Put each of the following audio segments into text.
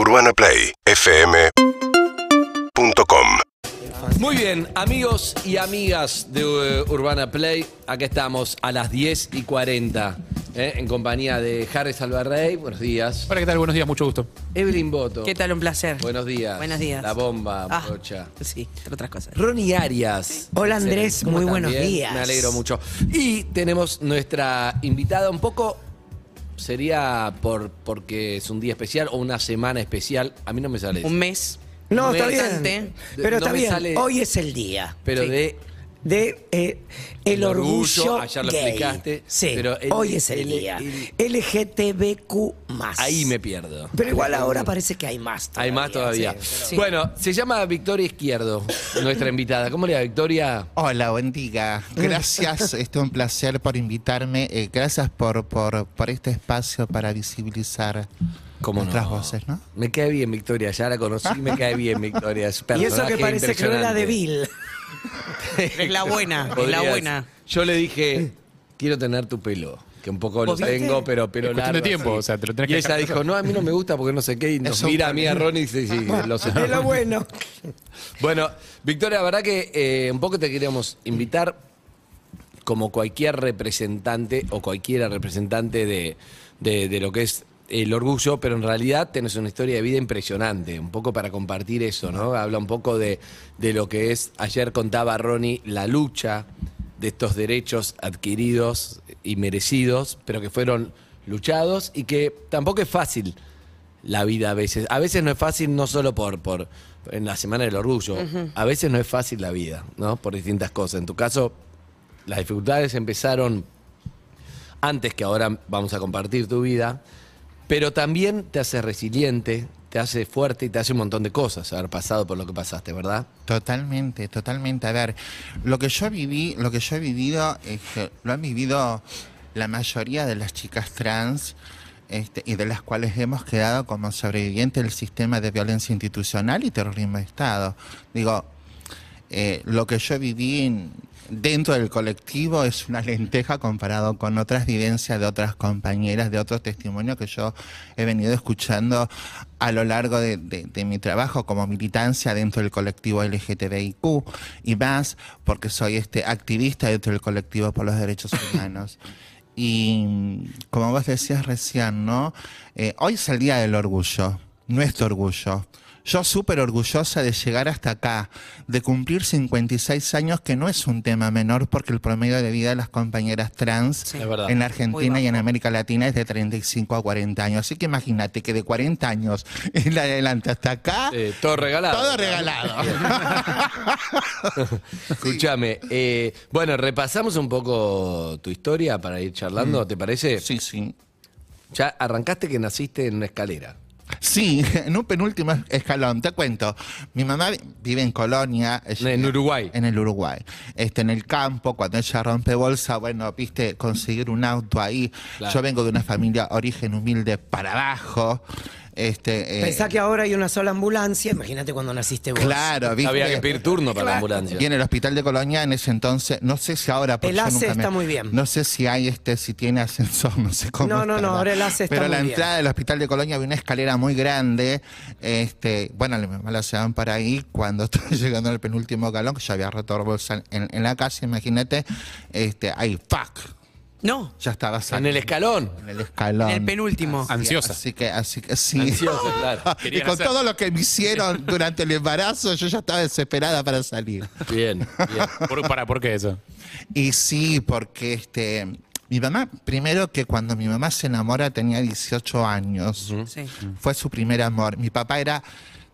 UrbanaPlayFM.com Muy bien, amigos y amigas de eh, Urbana Play, acá estamos a las 10 y 40, eh, en compañía de Harry Salvarrey, buenos días. Hola, ¿qué tal? Buenos días, mucho gusto. Evelyn Boto. ¿Qué tal? Un placer. Buenos días. Buenos días. La bomba, Ah, brocha. Sí, entre otras cosas. Ronnie Arias. Hola, Andrés, ¿Cómo muy buenos Bien, días. Me alegro mucho. Y tenemos nuestra invitada un poco, sería por porque es un día especial o una semana especial, a mí no me sale. Un mes. No, está bien. Pero No está me bien. sale- Hoy es el día Pero Sí. de de eh, el orgullo. ayer lo gay. explicaste, Sí, pero el- hoy es el, el- día. el- LGTBQ ahí me pierdo. Pero igual ahora parece que hay más todavía. Hay más todavía. sí, Sí. Bueno, se llama Victoria Izquierdo, nuestra invitada. ¿Cómo le va, Victoria? Hola, buen día. Gracias, es un placer por invitarme. eh, gracias por, por, por este espacio para visibilizar ¿Cómo nuestras no? voces, ¿no? Me cae bien, Victoria. Ya la conocí, me cae bien, Victoria. Es Y eso que parece Cruella de impresionante. Vil. Es la buena, es la buena. Yo le dije, quiero tener tu pelo. Que un poco lo tengo, pero, pero Es cuestión de largo, tiempo, así. o sea, te lo tenés Y que ella dejar dijo, no, a mí no me gusta porque no sé qué. Y nos mira a mí a. Ronnie y dice, sí, lo sé. Es lo bueno. Bueno, Victoria, la verdad que eh, un poco te queríamos invitar como cualquier representante o cualquiera representante de, de- de lo que es el orgullo, pero en realidad tenés una historia de vida impresionante, un poco para compartir eso, ¿no? Habla un poco de, de lo que es, ayer contaba Ronnie, la lucha de estos derechos adquiridos y merecidos, pero que fueron luchados y que tampoco es fácil la vida a veces. A veces no es fácil no solo por, por en la semana del orgullo, a veces no es fácil la vida, ¿no? Por distintas cosas. En tu caso, las dificultades empezaron antes que ahora vamos a compartir tu vida, pero también te hace resiliente, te hace fuerte y te hace un montón de cosas haber pasado por lo que pasaste, ¿verdad? Totalmente, totalmente. A ver, lo que yo viví, lo que yo he vivido, lo han vivido la mayoría de las chicas trans. este, y de las cuales hemos quedado como sobrevivientes del sistema de violencia institucional y terrorismo de Estado. Digo, eh, lo que yo viví dentro del colectivo es una lenteja comparado con otras vivencias de otras compañeras, de otros testimonios que yo he venido escuchando a lo largo de, de- de mi trabajo como militancia dentro del colectivo LGTBIQ y más porque soy este activista dentro del colectivo por los derechos humanos. Y como vos decías recién, ¿no? Eh, hoy es el Día del Orgullo, nuestro orgullo. Yo súper orgullosa de llegar hasta acá, de cumplir 56 años, que no es un tema menor porque el promedio de vida de las compañeras trans en la Argentina y en. América Latina es de 35 a 40 años. Así que imagínate que de 40 años en adelante hasta acá, Eh, todo regalado. todo regalado. Escúchame, eh, bueno, repasamos un poco tu historia para ir charlando, ¿te parece? Mm. sí, sí. Ya arrancaste que naciste en una escalera. Sí, en un penúltimo escalón, te cuento. Mi mamá vive en Colonia. ella- En Uruguay. En el Uruguay. Este, en el campo, cuando ella rompe bolsa, bueno, viste, conseguir un auto ahí. Claro. Yo vengo de una familia origen humilde para abajo. Este, eh, Pensá que ahora hay una sola ambulancia. Imagínate cuando naciste vos. Claro, viste. Había que pedir turno para la ambulancia. Y en el hospital de Colonia en ese entonces, no sé si ahora El ACE me- está muy bien. No sé si hay este, si tiene ascensor, no sé cómo. No, no, no, ahora el ACE está Pero muy la bien. entrada del hospital de Colonia había una escalera muy grande. Este, bueno, mi mamá la llevaban para ahí cuando estaba llegando al penúltimo galón, que ya había roto bolsa en, en la casa, imagínate. Este, ahí, fuck. No, Ya estaba En el escalón. En el escalón. En el penúltimo. Así- Ansiosa. Así que, así que sí. Ansiosa, claro. y Querían con hacer- todo lo que me hicieron durante el embarazo, yo ya estaba desesperada para salir. Bien, bien. ¿Por, para, ¿Por qué eso? Y sí, porque este, mi mamá, primero que cuando mi mamá se enamora tenía 18 años, Sí. fue su primer amor. Mi papá era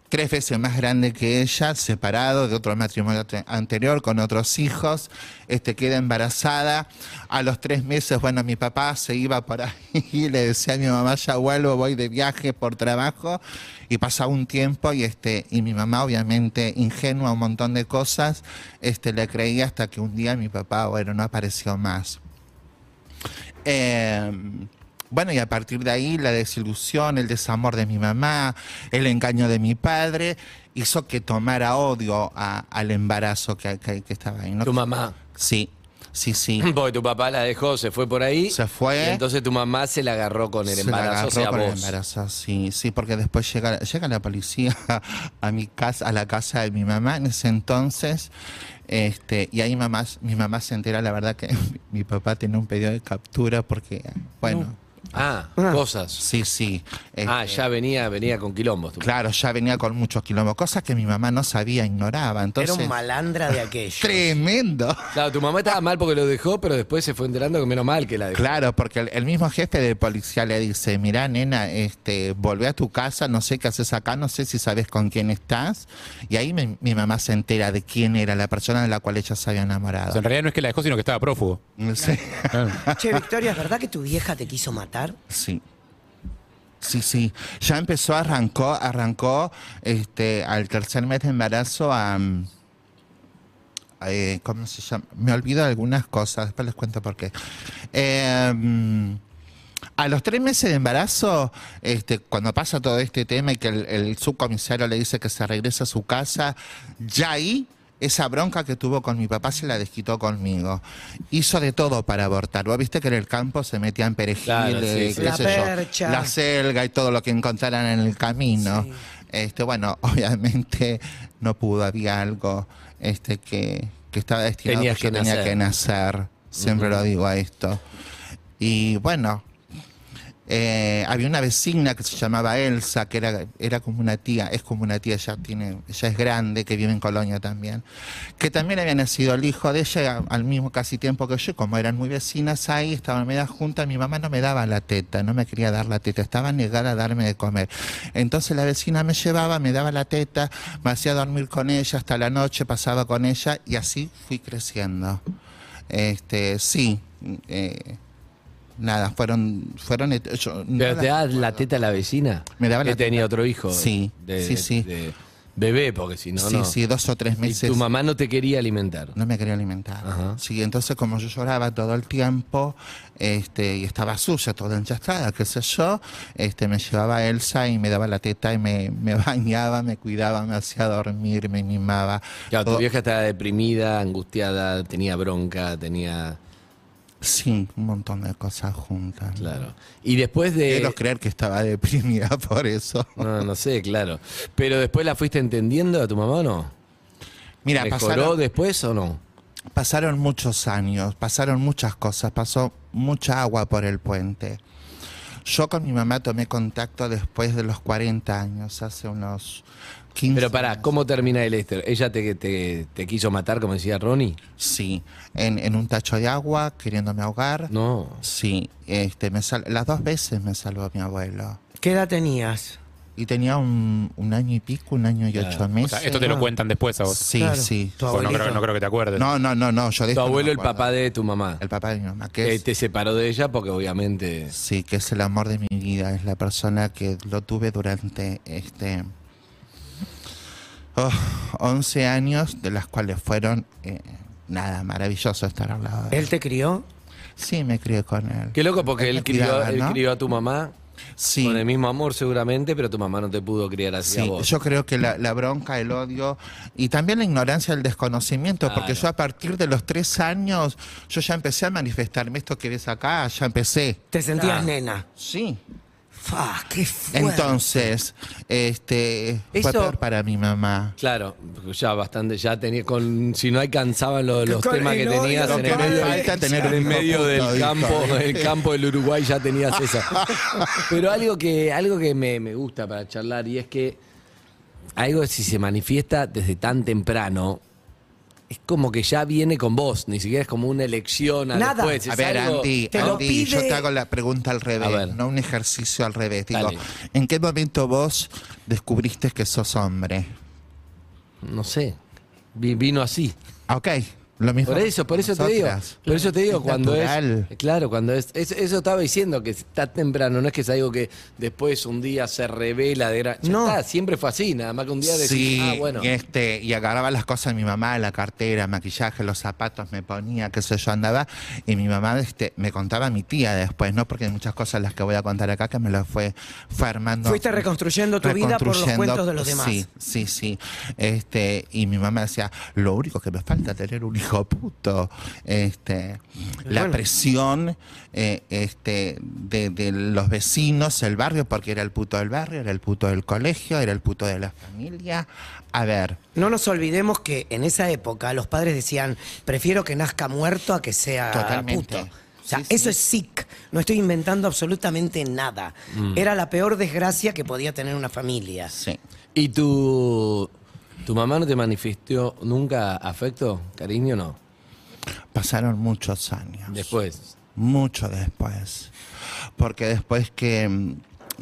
tres veces más grande que ella, separado de otro matrimonio te- anterior con otros hijos, este, queda embarazada. A los tres meses, bueno, mi papá se iba por ahí y le decía a mi mamá, ya vuelvo, voy de viaje por trabajo. Y pasaba un tiempo y, este, y mi mamá, obviamente ingenua, un montón de cosas, este, le creía hasta que un día mi papá, bueno, no apareció más. Eh, bueno, y a partir de ahí la desilusión, el desamor de mi mamá, el engaño de mi padre, hizo que tomara odio a- al embarazo que, que- que estaba ahí. ¿no? Tu mamá. Sí, sí, sí. Porque tu papá la dejó, se fue por ahí. Se fue. Y entonces tu mamá se la agarró con el Se la embarazo, o agarró sea, con el embarazo, sí, sí, porque después llega, llega la policía a mi casa, a la casa de mi mamá en ese entonces, este, y ahí mamás, mi mamá se entera, la verdad que mi papá tiene un pedido de captura porque, bueno, Ah, Ah. cosas. sí, sí. Ah, este, ya venía, venía con quilombos. Claro, ya venía con muchos kilómetros, cosas que mi mamá no sabía, ignoraba. Entonces, Era un malandra de aquello. tremendo. Claro, tu mamá estaba mal porque lo dejó, pero después se fue enterando que menos mal que la dejó. Claro, porque el, el mismo jefe de policía le dice, mira, nena, este, volvé a tu casa, no sé qué haces acá, no sé si sabes con quién estás. Y ahí mi mamá se entera de quién era la persona de la cual ella se había O enamorado. sea, en realidad no es que la dejó, sino que estaba prófugo. Sí. Che, Victoria, ¿es verdad que tu vieja te quiso matar? Sí. Sí, sí. Ya empezó, arrancó, arrancó este, al tercer mes de embarazo eh, ¿Cómo se llama? Me olvido de algunas cosas, después les cuento por qué. Mm, a los tres meses de embarazo, este, cuando pasa todo este tema y que el, el subcomisario le dice que se regresa a su casa, ya ahí esa bronca que tuvo con mi papá se la desquitó conmigo. Hizo de todo para abortar. Vos viste que en el campo se metían perejil, Claro, sí, eh, sí. qué La sé percha. yo, la selga y todo lo que encontraran en el camino. Sí. Este, bueno, obviamente no pudo, había algo este, que, que estaba destinado que que tenía nacer. que nacer. Siempre lo digo a esto. Y bueno, eh, había una vecina que se llamaba Elsa, que era, era como una tía, es como una tía, ya tiene, ella es grande, que vive en Colonia también, que también había nacido el hijo de ella al mismo casi tiempo que yo, como eran muy vecinas ahí, estaban medio juntas, mi mamá no me daba la teta, no me quería dar la teta, estaba negada a darme de comer. Entonces la vecina me llevaba, me daba la teta, me hacía dormir con ella hasta la noche, pasaba con ella y así fui creciendo. Este, sí, eh, nada, fueron, fueron, yo ¿Pero te da la teta a la vecina? Me daba que la tenía teta. otro hijo. Sí, de- sí, sí. de bebé, porque si no, sí, no. sí, dos o tres Y meses. tu mamá no te quería alimentar. No me quería alimentar. Ajá. Sí, entonces como yo lloraba todo el tiempo, este, y estaba sucia, toda enchastada, qué sé yo, este, me llevaba Elsa y me daba la teta y me, me bañaba, me cuidaba, me hacía dormir, me mimaba. Claro, tu Todo- vieja estaba deprimida, angustiada, tenía bronca, tenía... Sí, un montón de cosas juntas. Claro. Y después de... Quiero creer que estaba deprimida por eso. No, no sé, claro. Pero después la fuiste entendiendo a tu mamá o no? Mira, ¿Mejoró pasaron, después o no? pasaron muchos años, pasaron muchas cosas, pasó mucha agua por el puente. Yo con mi mamá tomé contacto después de los 40 años, hace unos 15 Pero pará. ¿cómo termina el Esther? ¿Ella te, te, te quiso matar, como decía Ronnie? Sí, en, en un tacho de agua, queriéndome ahogar. No. Sí, este, me sal- las dos veces me salvó mi abuelo. ¿Qué edad tenías? Y tenía un, un año y pico, un año y Claro. ocho O meses. sea, esto te lo cuentan después a vos. Sí, Claro. sí. Tu Pues no, creo, no creo que te acuerdes. No, no, no, no, yo de Tu no abuelo, el papá de tu mamá. El papá de mi mamá, que es... te separó de ella porque obviamente... Sí, que es el amor de mi vida, es la persona que lo tuve durante este oh, 11 años, de las cuales fueron eh, nada, maravilloso estar al lado de él. ¿Él te crió? Sí, me crié con él. Qué loco porque Él crió, cuidaba, él ¿no? crió a tu mamá Sí. con el mismo amor seguramente, pero tu mamá no te pudo criar así a vos. yo creo que la, la bronca, el odio y también la ignorancia, el desconocimiento, porque yo a partir de los tres años, yo ya empecé a manifestarme esto que ves acá, ya empecé. ¿Te sentías Ah. nena? Sí. Fa, qué fuerte. Entonces, este, fue Eso- peor para mi mamá. Claro, ya bastante, ya tenía con si no alcanzaban los, los Con temas que odio, tenías lo en que el me medio, falta tener en un el hijo medio puto, del hijo. campo, el campo del Uruguay ya tenías esa. Pero algo que, algo que me, me gusta para charlar y es que algo si se manifiesta desde tan temprano, es como que ya viene con vos, ni siquiera es como una elección a Nada. después. es A ver, algo- Andy, te lo Andy, yo te hago la pregunta al A revés, no un ejercicio al revés. Digo, Dale. ¿en qué momento vos descubriste que sos hombre? no sé, vi- vino así. Ah, Ok, lo mismo. Por eso, por eso te digo. Por eso te digo, Es cuando natural. es. Claro, cuando es, es- Eso estaba diciendo, que está temprano, no es que es algo que después un día se revela de gra- ya No. está, siempre fue así, nada más que un día decís, Sí, ah, bueno. y, este, y agarraba las cosas de mi mamá, la cartera, maquillaje, los zapatos, me ponía, qué sé yo, andaba. Y mi mamá este, me contaba a mi tía después, ¿no? Porque hay muchas cosas las que voy a contar acá que me las fue, fue armando. Fuiste reconstruyendo tu vida por los cuentos de los demás. Sí, sí, sí. Este, y mi mamá decía, lo único que me falta es tener un hijo hijo puto. Este, la bueno. presión eh, este, de, de los vecinos, el barrio, porque era el puto del barrio, era el puto del colegio, era el puto de la familia. A ver, No nos olvidemos que en esa época los padres decían, prefiero que nazca muerto a que sea Totalmente. puto. O sea, Sí, sí. eso es sick. No estoy inventando absolutamente nada. Era la peor desgracia que podía tener una familia. sí. ¿Y tu, tu mamá no te manifestó nunca afecto, cariño, no? Pasaron muchos años. Después. mucho después. Porque después que, mm,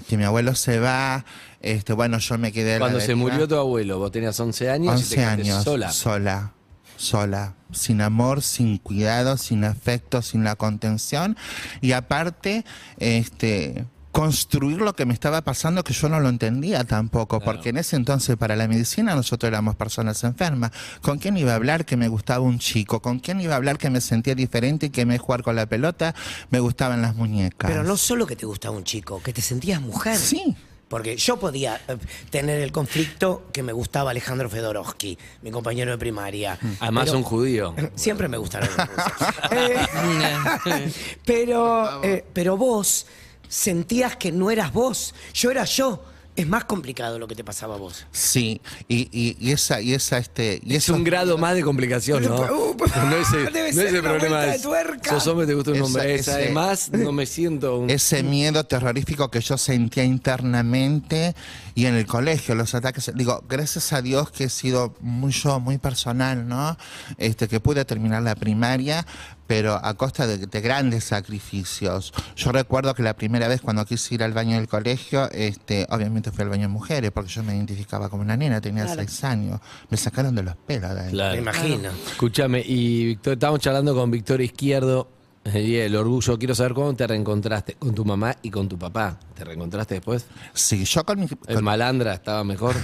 que mi abuelo se va, este, bueno, yo me quedé Cuando se deriva. murió tu abuelo, vos tenías 11 años y 11 te quedaste años sola. sola, sola, sin amor, sin cuidado, sin afecto, sin la contención y aparte, este construir lo que me estaba pasando que yo no lo entendía tampoco, porque en ese entonces para la medicina nosotros éramos personas enfermas. ¿Con quién iba a hablar que me gustaba un chico? ¿Con quién iba a hablar que me sentía diferente y que me jugar con la pelota? Me gustaban las muñecas. Pero no solo que te gustaba un chico, que te sentías mujer. Sí. Porque yo podía eh, tener el conflicto que me gustaba Alejandro Fedorovsky, mi compañero de primaria. Además, Pero- un judío. Siempre me gustaron los rusos. Eh, pero, eh, pero vos sentías que no eras vos, yo era yo. Es más complicado lo que te pasaba a vos. Sí, y, y, y esa, y esa, este, y Es un grado más de complicación, ¿no? Uh, no es el, debe no ser es el una problema. de tuerca. sos hombre, te gusta un hombre. Es, ese- además, no me siento un... ese miedo terrorífico que yo sentía internamente y en el colegio, los ataques. Digo, gracias a Dios que he sido muy yo, muy personal, ¿no? Este, que pude terminar la primaria, pero a costa de, de grandes sacrificios. Yo recuerdo que la primera vez cuando quise ir al baño del colegio, este, obviamente fui al baño de mujeres, porque yo me identificaba como una nena, tenía seis años. Me sacaron de los pelos de ahí. Claro. Me imagino. Escúchame, y Victor, estábamos charlando con Victoria Izquierdo, el orgullo. Quiero saber cómo te reencontraste con tu mamá y con tu papá. ¿Te reencontraste después? Sí, yo con mi... ¿El con- malandra estaba mejor?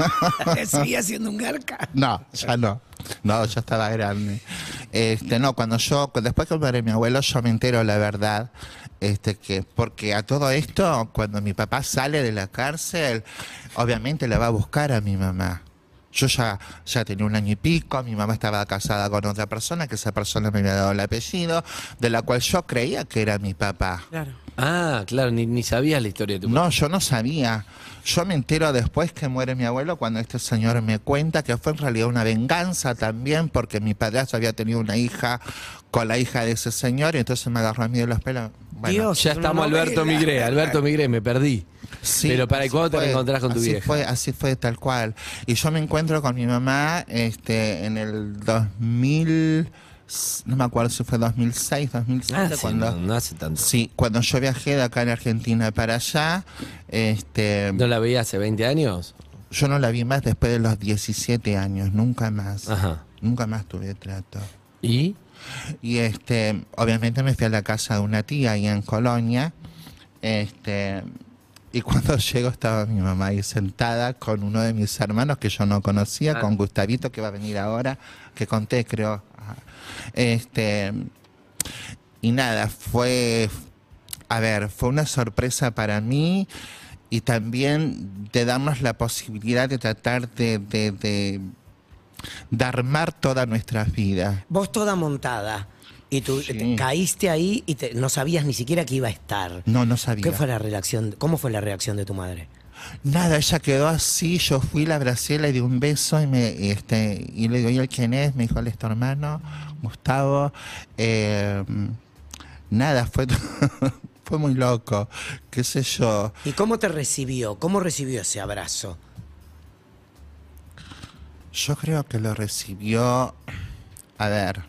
Seguía siendo un garca. No, ya no. No, ya estaba grande. Este, no, cuando yo, después que muere mi abuelo, yo me entero la verdad. Este, que, porque a todo esto, cuando mi papá sale de la cárcel, obviamente la va a buscar a mi mamá. Yo ya, ya tenía un año y pico, mi mamá estaba casada con otra persona, que esa persona me había dado el apellido, de la cual yo creía que era mi papá. Claro. Ah, claro, ni, ni sabías la historia de tu No, yo no sabía. Yo me entero después que muere mi abuelo cuando este señor me cuenta que fue en realidad una venganza también porque mi padrastro había tenido una hija con la hija de ese señor y entonces me agarró a mí de los pelos. Bueno, Dios. Ya estamos, Alberto. Migré. Alberto Migré, me perdí. sí, Pero para, ¿y así cuándo te reencontrás con tu así vieja? Fue, así fue tal cual. Y yo me encuentro con mi mamá este, en el 2000, no me acuerdo si fue 2006, 2007, Ah, sí, cuando... no, no hace tanto. Sí, cuando yo viajé de acá en Argentina para allá, este, ¿No la veía hace 20 años? Yo no la vi más después de los 17 años, nunca más. Ajá. Nunca más tuve trato. ¿Y? Y este, obviamente me fui a la casa de una tía ahí en Colonia. Este, y cuando llego estaba mi mamá ahí sentada con uno de mis hermanos que yo no conocía, Ah. con Gustavito que va a venir ahora, que conté creo. Ajá. Este, y nada, fue, a ver, fue una sorpresa para mí y también de darnos la posibilidad de tratar de, de, de, de armar todas nuestras vidas. Vos toda montada. Y tú Sí. te caíste ahí y te- no sabías ni siquiera que iba a estar. No, no sabía. ¿Qué fue la reacción? ¿Cómo fue la reacción de tu madre? Nada, ella quedó así, yo fui, la abracé, le di un beso y me y este y le digo, ¿y él quién es? Me dijo, él es tu hermano, Gustavo. Eh, nada, fue fue muy loco, qué sé yo. ¿Y cómo te recibió? ¿Cómo recibió ese abrazo? Yo creo que lo recibió, a ver,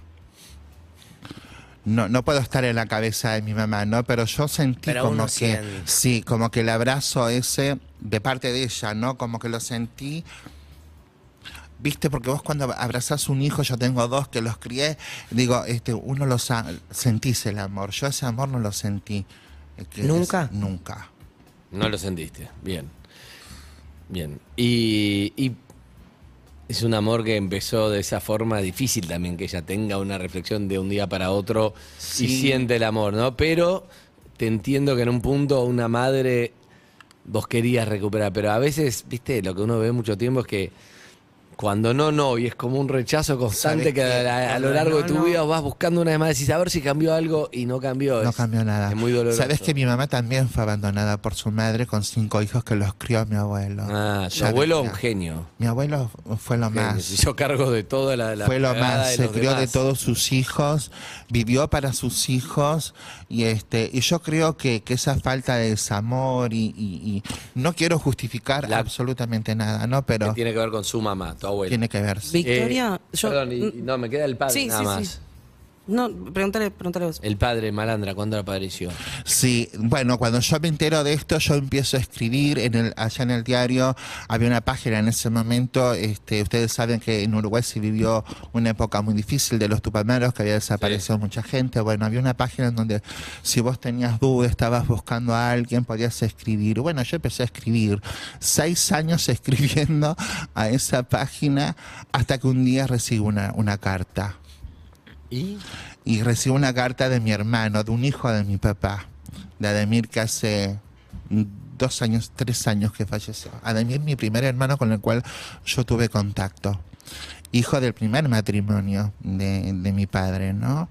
no, no puedo estar en la cabeza de mi mamá, ¿no? Pero yo sentí Pero como que, siente. sí, como que el abrazo ese, de parte de ella, ¿no? Como que lo sentí, viste, porque vos cuando abrazás un hijo, yo tengo dos que los crié, digo, este, uno los sentís el amor, yo ese amor no lo sentí. eh, es- ¿Nunca? nunca. No lo sentiste. Bien. Bien. Y, y es un amor que empezó de esa forma difícil también, que ella tenga una reflexión de un día para otro y siente el amor, ¿no? Pero te entiendo que en un punto una madre vos querías recuperar, pero a veces, viste, lo que uno ve mucho tiempo es que Cuando no, no, y es como un rechazo constante ¿Sabes que a, a lo largo de tu no. vida vas buscando una vez más, decís a ver si cambió algo y no cambió. No Es- cambió nada. Es muy doloroso. Sabes que mi mamá también fue abandonada por su madre con cinco hijos que los crió mi abuelo. Ah, su abuelo un genio. Mi abuelo fue lo Genio, más. Se hizo cargo de toda la, la fue lo más, se crió de todos sus hijos, vivió para sus hijos y este y yo creo que, que esa falta de desamor y, y- y no quiero justificar La- absolutamente nada, ¿no? Que Pero tiene que ver con su mamá, tu abuela. tiene que ver. sí. Victoria, Eh, yo. Perdón, y- y no, me queda el padre Sí, nada sí, más. sí. No, pregúntale, pregúntale vos. El padre Malandra, ¿cuándo apareció? Sí, bueno, cuando yo me entero de esto, yo empiezo a escribir en el, allá en el diario. Había una página en ese momento. Este, ustedes saben que en Uruguay se vivió una época muy difícil de los tupamaros, que había desaparecido mucha gente. Bueno, había una página en donde si vos tenías dudas, estabas buscando a alguien, podías escribir. Bueno, yo empecé a escribir. Seis años escribiendo a esa página hasta que un día recibo una, una carta ¿Y? y recibo una carta de mi hermano, de un hijo de mi papá, de Ademir, que hace dos años, tres años que falleció. Ademir, mi primer hermano con el cual yo tuve contacto. Hijo del primer matrimonio de, mi padre, ¿no?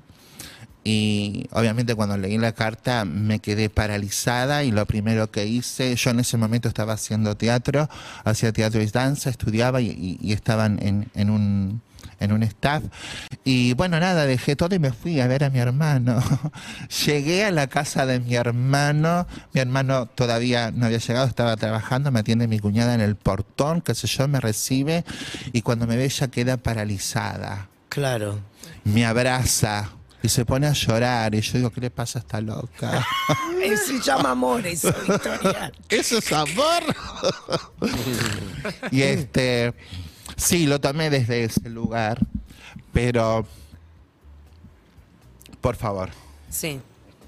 Y obviamente cuando leí la carta me quedé paralizada y lo primero que hice, yo en ese momento estaba haciendo teatro, hacía teatro y danza, estudiaba y, y- estaban en un, en un staff. Y bueno, nada, dejé todo y me fui a ver a mi hermano. Llegué a la casa de mi hermano, mi hermano todavía no había llegado, estaba trabajando, me atiende mi cuñada en el portón, qué sé yo, me recibe y cuando me ve ella queda paralizada Claro. me abraza y se pone a llorar. Y yo digo, ¿qué le pasa a esta loca? Se llama amor eso, Victoria. ¿Eso es amor? y este, sí, lo tomé desde ese lugar, pero, por favor. Sí.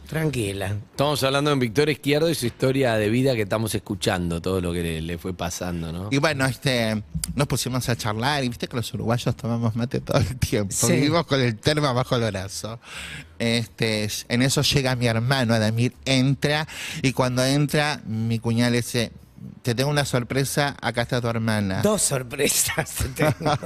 Tranquila. Estamos hablando en Victoria Izquierdo y su historia de vida que estamos escuchando, todo lo que le, le fue pasando, ¿no? Y bueno, este, nos pusimos a charlar y viste que los uruguayos tomamos mate todo el tiempo. Sí. Vivimos con el termo bajo el brazo. Este, en eso llega mi hermano, Adamir, entra y cuando entra, mi cuñada le dice, te tengo una sorpresa, acá está tu hermana. Dos sorpresas te tengo.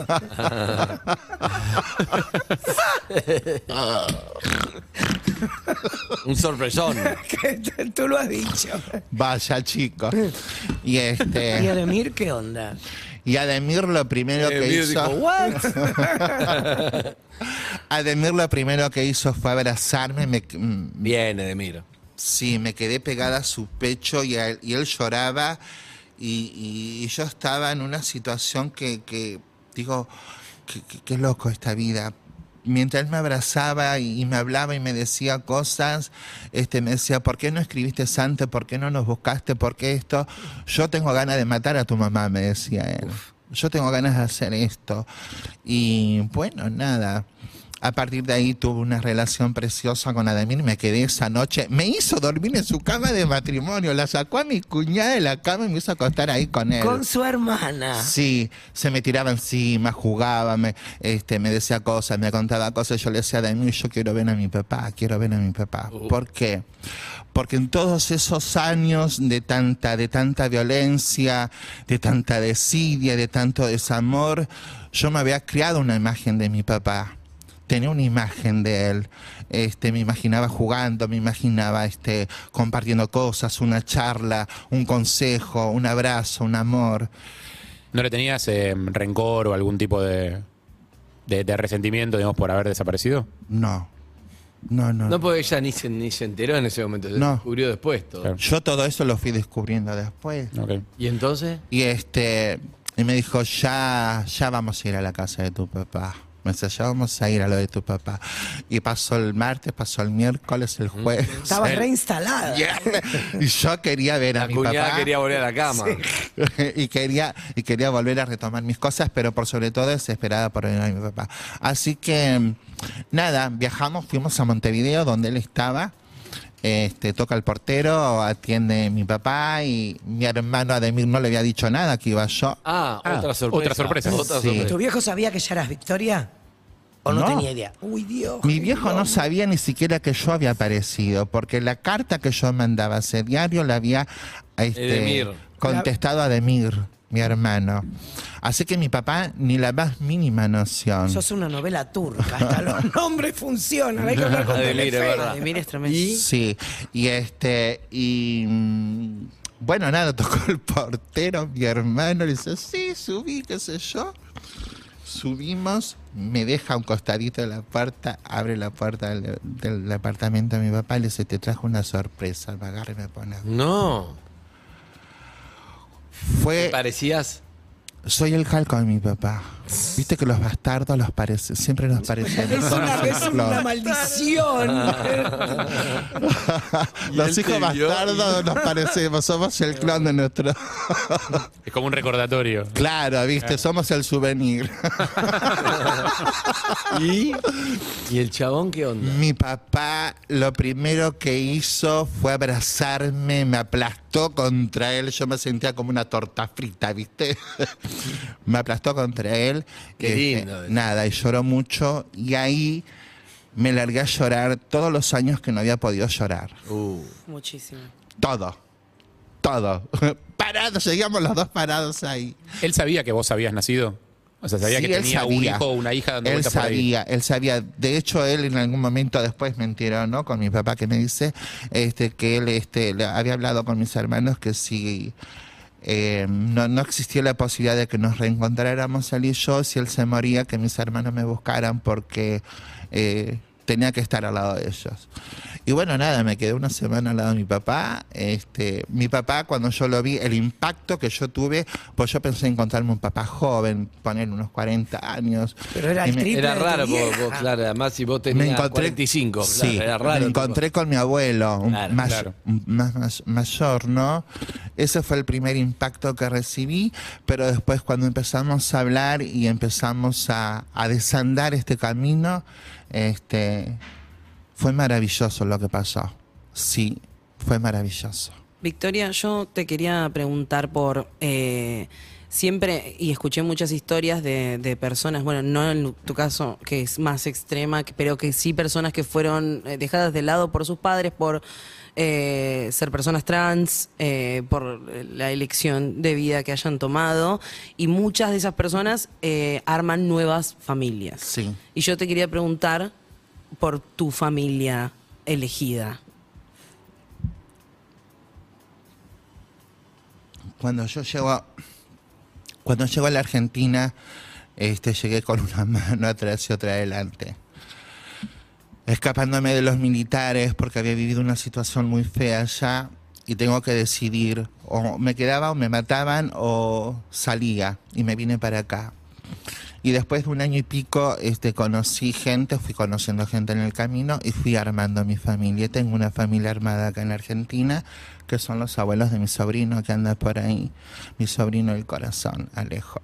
Un sorpresón. Tú lo has dicho. Vaya chico. Y ¿Y este, Ademir qué onda? y Ademir lo primero Eh, que hizo. dijo, "What?". Ademir lo primero que hizo fue abrazarme, me, mm, Viene de Mir. Sí, me quedé pegada a su pecho y, a él, y él lloraba y, y- y yo estaba en una situación que, que digo, qué, loco esta vida. Mientras él me abrazaba y, y me hablaba y me decía cosas, este, me decía, ¿por qué no escribiste antes? ¿Por qué no nos buscaste? ¿Por qué esto? Yo tengo ganas de matar a tu mamá, me decía él. Yo tengo ganas de hacer esto. Y bueno, nada. A partir de ahí tuve una relación preciosa con Ademir, me quedé esa noche, me hizo dormir en su cama de matrimonio, la sacó a mi cuñada de la cama y me hizo acostar ahí con él. Con su hermana. Sí, se me tiraba encima, jugaba, me, este, me decía cosas, me contaba cosas, yo le decía a Ademir, yo quiero ver a mi papá, quiero ver a mi papá. ¿Por qué? Porque en todos esos años de tanta, de tanta violencia, de tanta desidia, de tanto desamor, yo me había creado una imagen de mi papá tenía una imagen de él. Este, me imaginaba jugando, me imaginaba este, compartiendo cosas, una charla, un consejo, un abrazo, un amor. ¿No le tenías eh, rencor o algún tipo de, de, de resentimiento, digamos, por haber desaparecido? No. No, no. No, porque ella ni se, ni se enteró en ese momento, se No. descubrió después todo. Claro. Yo todo eso lo fui descubriendo después. ¿Y entonces? Y este, y me dijo, ya, ya vamos a ir a la casa de tu papá. Me dice, ya vamos a ir a lo de tu papá. Y pasó el martes, pasó el miércoles, el jueves. Estaba el reinstalada. Y yo quería ver a La mi cuñada papá. quería volver a la cama. y quería y quería volver a retomar mis cosas, pero por sobre todo desesperada por ver a mi papá. Así que nada, viajamos, fuimos a Montevideo donde él estaba. Este, toca el portero, atiende mi papá y mi hermano Ademir no le había dicho nada que iba yo. Ah, Ah, otra sorpresa. otra sorpresa. Otra Sí. sorpresa. ¿Tu viejo sabía que ya eras Victoria? ¿O no, No. tenía idea? Uy, Dios. Mi viejo no sabía ni siquiera que yo había aparecido, porque la carta que yo mandaba a ese diario la había este, Edemir. contestado a Ademir, mi hermano. Así que mi papá ni la más mínima noción. Sos una novela turca, hasta los nombres funcionan. Hay que hablar con Ademir, verdad. Ademir es tremendo. Y Sí, y este, y mm, bueno, nada, tocó el portero, mi hermano, le dice, sí, subí, qué sé yo. Subimos, me deja a un costadito de la puerta, abre la puerta del, del apartamento de mi papá y le dice, te trajo una sorpresa, me agarra y me pone. no. Fue, ¿Parecías? soy el calco de mi papá. Viste que los bastardos los parece, siempre nos parecen. Es una, es una maldición. ¿Y Los hijos bastardos nos parecemos, somos el clon de nuestro... Es como un recordatorio. Claro, viste, somos el souvenir. ¿Y? ¿Y el chabón qué onda? Mi papá lo primero que hizo fue abrazarme, me aplastó contra él. Yo me sentía como una torta frita, ¿viste? me aplastó contra él. Qué Este, lindo. Nada, y lloró mucho. Y ahí me largué a llorar todos los años que no había podido llorar. Uh. Muchísimo. Todo. Todo. Parados, seguíamos los dos parados ahí. ¿Él sabía que vos habías nacido? O sea, sabía Sí, que tenía un hijo o una hija dando Él vueltas por ahí. sabía, él sabía. De hecho, él en algún momento después me enteró, ¿no? Con mi papá que me dice este, que él este, le había hablado con mis hermanos que si eh, no, no existía la posibilidad de que nos reencontráramos él y yo, si él se moría, que mis hermanos me buscaran porque eh, tenía que estar al lado de ellos. Y bueno, nada, me quedé una semana al lado de mi papá. Este, mi papá, cuando yo lo vi, el impacto que yo tuve, pues yo pensé encontrarme un papá joven, poner unos 40 años. Pero era el me- raro, vos, vos, claro, además si vos me tenías encontré 45, sí, claro, era raro. me encontré con mi abuelo un Claro, may- claro. un más, más- mayor no ese fue el primer impacto que recibí pero después cuando empezamos a hablar y empezamos a, a desandar este camino este fue maravilloso lo que pasó. Sí fue maravilloso. Victoria, yo te quería preguntar por eh, siempre, y escuché muchas historias de, de personas, bueno, no en tu caso, que es más extrema, pero que sí personas que fueron eh, dejadas de lado por sus padres, por eh, ser personas trans, eh, por la elección de vida que hayan tomado, y muchas de esas personas eh, arman nuevas familias. sí Y yo te quería preguntar por tu familia elegida. cuando yo llego cuando llego a la Argentina este llegué con una mano atrás y otra adelante escapándome de los militares porque había vivido una situación muy fea allá y tengo que decidir o me quedaba o me mataban o salía y me vine para acá. Y después de un año y pico este conocí gente fui conociendo gente en el camino y fui armando mi familia. Tengo una familia armada acá en Argentina que son los abuelos de mi sobrino que anda por ahí. Mi sobrino del corazón Alejo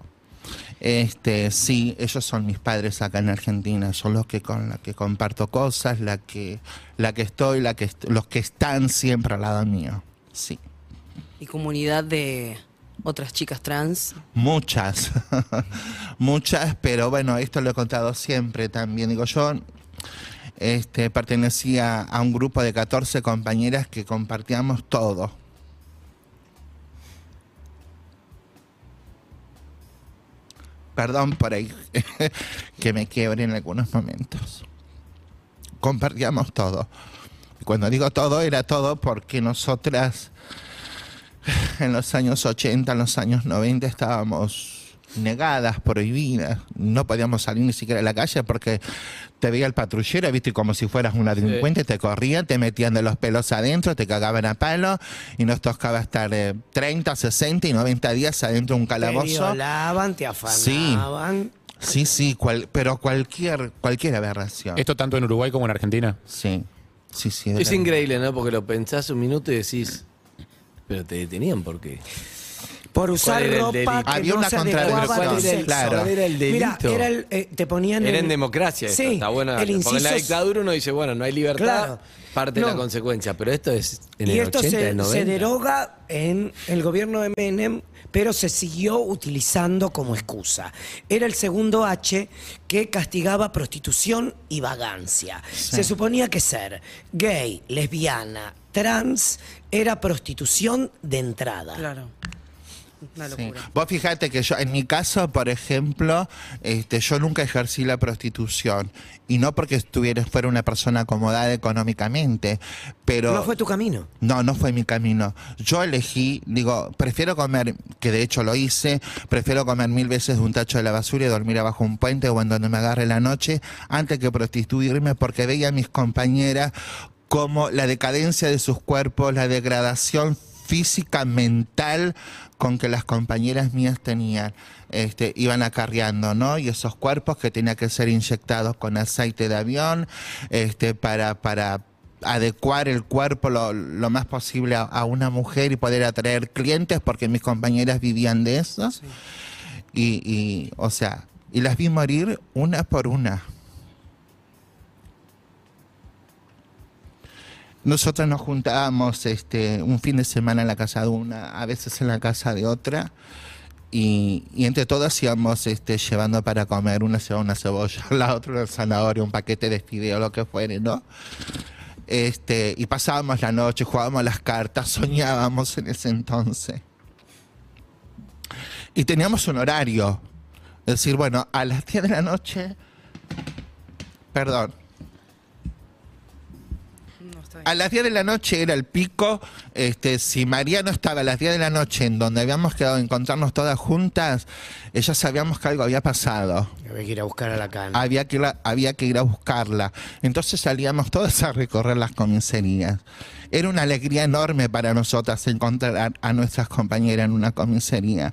este, sí, ellos son mis padres acá en Argentina, son los que con la que comparto cosas, la que, la que estoy, la que los que están siempre al lado mío. Sí. y comunidad de otras chicas trans. Muchas, muchas, pero bueno, esto lo he contado siempre también. Digo, yo este, pertenecía a un grupo de 14 compañeras que compartíamos todo. Perdón por ahí que me quiebre en algunos momentos. Compartíamos todo. Y cuando digo todo, era todo porque nosotras en los años 80, en los años 90 estábamos negadas, prohibidas. No podíamos salir ni siquiera a la calle porque te veía el patrullero, viste, como si fueras una delincuente, te corrían, te metían de los pelos adentro, te cagaban a palo y nos tocaba estar eh, 30, 60 y 90 días adentro de un Te calabozo. violaban, te afanaban. Sí, sí, cual- pero cualquier, cualquier aberración. ¿Esto tanto en Uruguay como en Argentina? Sí, sí, sí. Es era- increíble, ¿no? Porque lo pensás un minuto y decís, pero te detenían por qué. Por usar ¿Cuál era el ropa que Había no una se adecuaba contradicción, al ¿Cuál era el- sexo. claro. cuál era el Mira, delito? era el, eh, te ponían Era el- en democracia esto, Sí, está bueno. el Porque en la inciso- dictadura uno dice, bueno, no hay libertad, Claro. parte de la No. consecuencia. Pero esto es en y el esto 80, se, el 90. se deroga en el gobierno de Menem, pero se siguió utilizando como excusa. Era el segundo H que castigaba prostitución y vagancia. Se suponía que ser gay, lesbiana, trans era prostitución de entrada. Claro. Una Sí. Vos fíjate que yo, en mi caso, por ejemplo, este, yo nunca ejercí la prostitución. Y no porque estuviera, fuera una persona acomodada económicamente, pero... No fue tu camino. No, no fue mi camino. Yo elegí, digo, prefiero comer, que de hecho lo hice, prefiero comer mil veces de un tacho de la basura y dormir abajo un puente o en donde me agarre la noche, antes que prostituirme, porque veía a mis compañeras como la decadencia de sus cuerpos, la degradación física, mental con que las compañeras mías tenían, este, iban acarreando, ¿no? Y esos cuerpos que tenían que ser inyectados con aceite de avión, este, para, para adecuar el cuerpo lo, lo más posible a, a una mujer y poder atraer clientes, porque mis compañeras vivían de eso. Y, y, o sea, y las vi morir una por una. Nosotros nos juntábamos este, un fin de semana en la casa de una, a veces en la casa de otra, y, y entre todos íbamos este, llevando para comer, una llevaba una cebolla, la otra una zanahoria, un paquete de fideo, lo que fuere, ¿no? Este, y pasábamos la noche, jugábamos las cartas, soñábamos en ese entonces. Y teníamos un horario. Es decir, bueno, a las 10 de la noche, perdón. A las 10 de la noche era el pico. Este, si María no estaba a las 10 de la noche en donde habíamos quedado a encontrarnos todas juntas, ya sabíamos que algo había pasado. Había que ir a buscar a la cana. Había que, ir a, había que ir a buscarla. Entonces salíamos todas a recorrer las comisarías. Era una alegría enorme para nosotras encontrar a, a nuestras compañeras en una comisaría.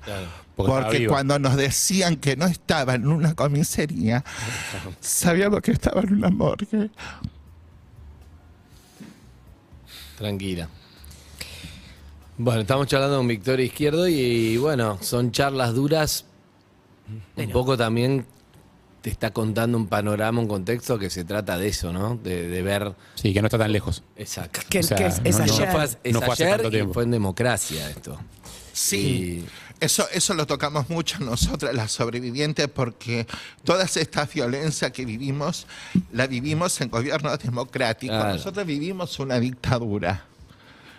porque estaba cuando nos decían que no estaban en una comisaría, sabíamos que estaban en una morgue. Tranquila. Bueno, estamos charlando con Victoria Izquierdo y, bueno, son charlas duras. Un poco también te está contando un panorama, un contexto que se trata de eso, ¿no? De, de ver. Sí, que no está tan lejos. Exacto. Que, o sea, que es, es no, ayer. No fue, es No fue hace ayer tanto y tiempo. fue en democracia esto. Sí. Eso, eso lo tocamos mucho nosotras, las sobrevivientes, porque toda esta violencia que vivimos, la vivimos en gobiernos democráticos. Claro. Nosotros vivimos una dictadura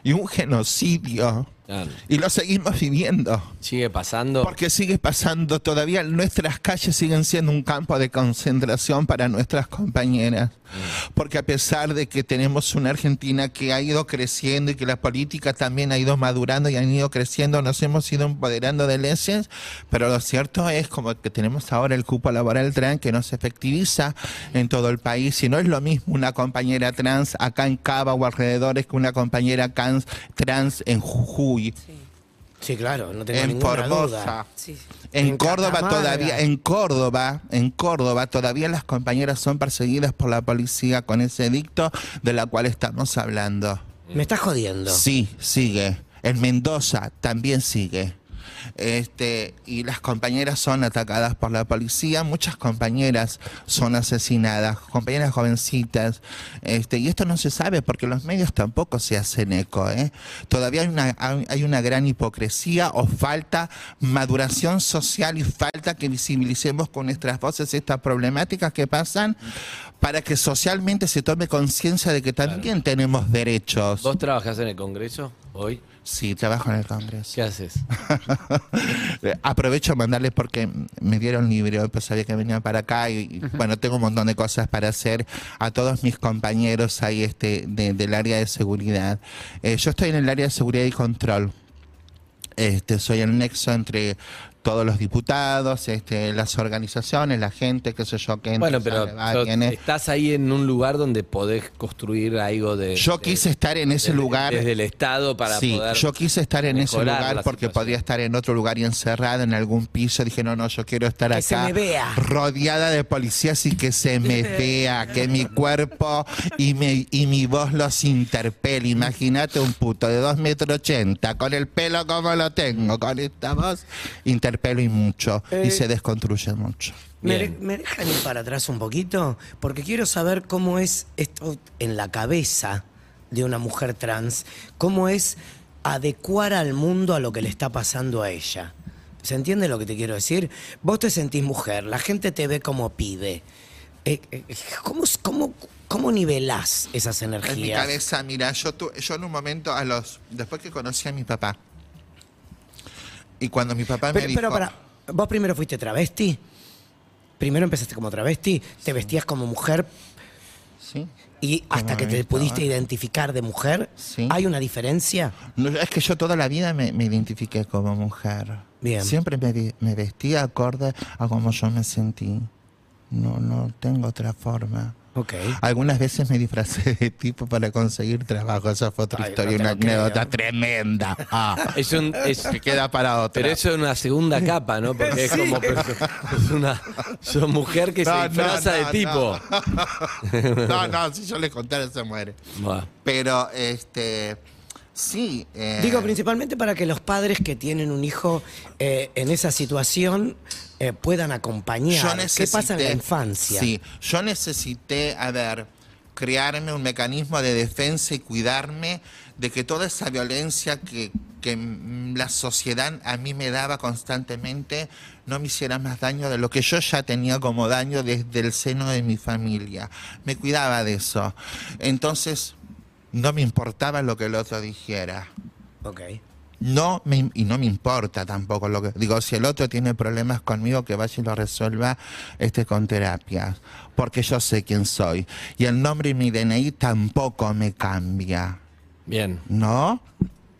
y un genocidio. Claro. Y lo seguimos viviendo. Sigue pasando. Porque sigue pasando, todavía nuestras calles siguen siendo un campo de concentración para nuestras compañeras. Porque a pesar de que tenemos una Argentina que ha ido creciendo y que la política también ha ido madurando y han ido creciendo, nos hemos ido empoderando de leyes, pero lo cierto es como que tenemos ahora el cupo laboral trans que no se efectiviza en todo el país y no es lo mismo una compañera trans acá en Cava o alrededores que una compañera trans en Jujuy. Sí, claro, no tengo En ninguna Formosa. duda. Sí. En, En Córdoba Catamarca. todavía, en Córdoba, en Córdoba todavía las compañeras son perseguidas por la policía con ese edicto de la cual estamos hablando. Me estás jodiendo. Sí, sigue. En Mendoza también sigue. Este, y las compañeras son atacadas por la policía, muchas compañeras son asesinadas, compañeras jovencitas, este, y esto no se sabe porque los medios tampoco se hacen eco, ¿eh? Todavía hay una, hay una gran hipocresía o falta maduración social y falta que visibilicemos con nuestras voces estas problemáticas que pasan para que socialmente se tome conciencia de que también tenemos derechos. ¿Vos trabajás en el Congreso hoy? Sí, trabajo en el Congreso. ¿Qué haces? Aprovecho a mandarles porque me dieron libre, pues sabía que venían para acá y, y, bueno, tengo un montón de cosas para hacer a todos mis compañeros ahí este, de- del área de seguridad. Eh, yo estoy en el área de seguridad y control. Este, soy el nexo entre todos los diputados, este, las organizaciones, la gente, qué sé yo, que entra, Bueno, pero estás ahí en un lugar donde podés construir algo de. Yo de- quise estar en ese lugar. Desde el Estado para sí, poder. yo quise estar en ese lugar porque situación. podía estar en otro lugar y encerrada en algún piso. Dije, no, no, yo quiero estar Que acá. se me vea. Rodeada de policías y que se me vea, que mi cuerpo y mi, y mi voz los interpele. Imagínate un puto de 2 metros 80, con el pelo como lo tengo, con esta voz, interpelo y mucho. Eh, y se desconstruye mucho. ¿Me. ¿Me dejan ir para atrás un poquito? Porque quiero saber cómo es esto en la cabeza de una mujer trans, cómo es adecuar al mundo a lo que le está pasando a ella. ¿Se entiende lo que te quiero decir? Vos te sentís mujer, la gente te ve como pibe. Eh, eh, ¿cómo, cómo, ¿Cómo nivelás esas En mi energías? cabeza, mira, yo, tu- yo en un momento, a los después que conocí a mi papá, Y cuando mi papá me Pero, dijo... pero para, ¿vos primero fuiste travesti? ¿Primero empezaste como travesti? ¿Te vestías como mujer Sí. y hasta que me te pudiste identificar de mujer? Sí. ¿Hay una diferencia? No, es que yo toda la vida me, me identifiqué como mujer. Bien. Siempre me, me vestía acorde a como yo me sentí. No, no tengo otra forma. Ok. Algunas veces me disfracé de tipo para conseguir trabajo. Esa fue otra Ay, historia, no una anécdota tremenda. Ah, Es un, es, que queda para otra. pero eso es una segunda capa, ¿no? Porque es como es una sos mujer que No, se disfraza no, de tipo. No, no, si yo le contara se muere. Pero, este, sí. eh, Digo, principalmente para que los padres que tienen un hijo eh, en esa situación eh, puedan acompañar. ¿Qué pasa en la infancia? Sí, yo necesité, a ver, crearme un mecanismo de defensa y cuidarme de que toda esa violencia que, que la sociedad a mí me daba constantemente no me hiciera más daño de lo que yo ya tenía como daño desde el seno de mi familia. Me cuidaba de eso. Entonces, no me importaba lo que el otro dijera. Ok. No me, y no me importa tampoco lo que digo si el otro tiene problemas conmigo que vaya y lo resuelva este con terapia porque yo sé quién soy y el nombre y mi DNI tampoco me cambia. Bien. no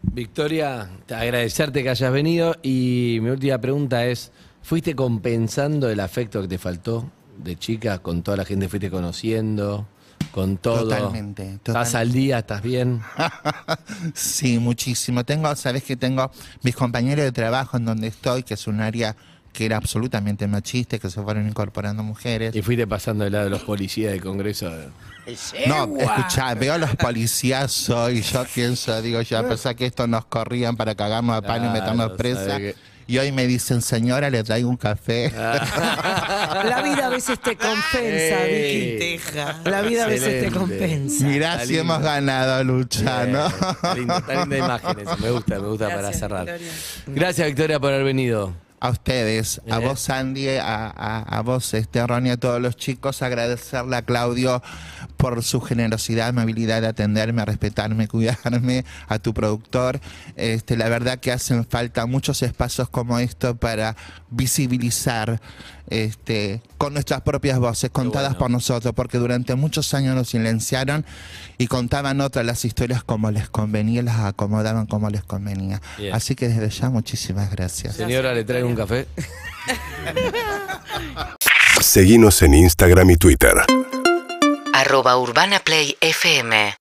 Victoria, te- agradecerte que hayas venido y mi última pregunta es, ¿fuiste compensando el afecto que te faltó de chica con toda la gente que fuiste conociendo, con todo? Totalmente, ¿Estás total- al día? ¿Estás bien? sí muchísimo tengo sabes que tengo mis compañeros de trabajo en donde estoy que es un área que era absolutamente machista que se fueron incorporando mujeres Y fuiste pasando del lado de los policías del Congreso. No, escuchá, veo a los policías soy, yo pienso, digo, yo a pesar que esto nos corrían para cagarnos a pan y meternos presa, y hoy me dicen, señora, le traigo un café. La vida a veces te compensa. Vicky. La vida a veces te compensa. Mirá Está si lindo. hemos ganado, Lucha, ¿no? Está linda, está linda me gusta, me gusta para cerrar. Victoria. Gracias Victoria por haber venido. A ustedes, a Bien. vos Sandy, a, a- a vos este, Ronnie, a todos los chicos, agradecerle a Claudio por su generosidad, amabilidad de atenderme, a respetarme, cuidarme, a tu productor. Este, la verdad que hacen falta muchos espacios como esto para visibilizar este, con nuestras propias voces, contadas bueno. por nosotros, porque durante muchos años nos silenciaron y contaban otras las historias como les convenía, las acomodaban como les convenía. Bien. Así que desde ya muchísimas gracias. Señora, ¿le traigo un café? Seguinos en Instagram y Twitter. arroba Urbana Play FM